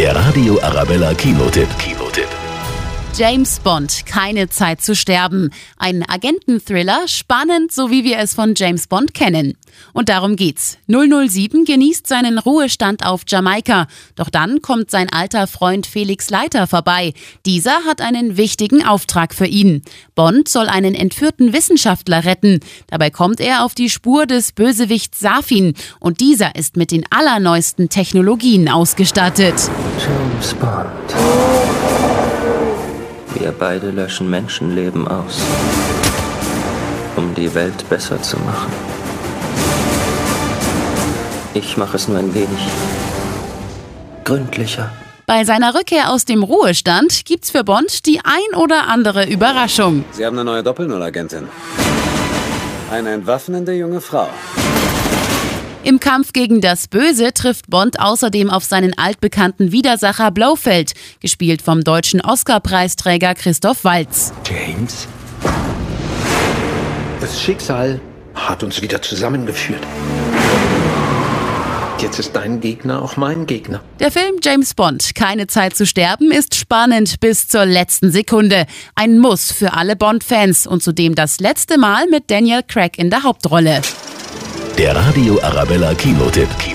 Der Radio Arabella Kinotipp. Kinotipp. James Bond, keine Zeit zu sterben. Ein Agententhriller, spannend, so wie wir es von James Bond kennen. Und darum geht's. 007 genießt seinen Ruhestand auf Jamaika. Doch dann kommt sein alter Freund Felix Leiter vorbei. Dieser hat einen wichtigen Auftrag für ihn. Bond soll einen entführten Wissenschaftler retten. Dabei kommt er auf die Spur des Bösewichts Safin. Und dieser ist mit den allerneuesten Technologien ausgestattet. James Bond. Wir beide löschen Menschenleben aus, um die Welt besser zu machen. Ich mache es nur ein wenig gründlicher. Bei seiner Rückkehr aus dem Ruhestand gibt's für Bond die ein oder andere Überraschung. Sie haben eine neue Doppelnull-Agentin. Eine entwaffnende junge Frau. Im Kampf gegen das Böse trifft Bond außerdem auf seinen altbekannten Widersacher Blofeld, gespielt vom deutschen Oscar-Preisträger Christoph Waltz. James? Das Schicksal hat uns wieder zusammengeführt. Jetzt ist dein Gegner auch mein Gegner. Der Film James Bond, Keine Zeit zu sterben, ist spannend bis zur letzten Sekunde. Ein Muss für alle Bond-Fans und zudem das letzte Mal mit Daniel Craig in der Hauptrolle. Der Radio Arabella Kinotipp.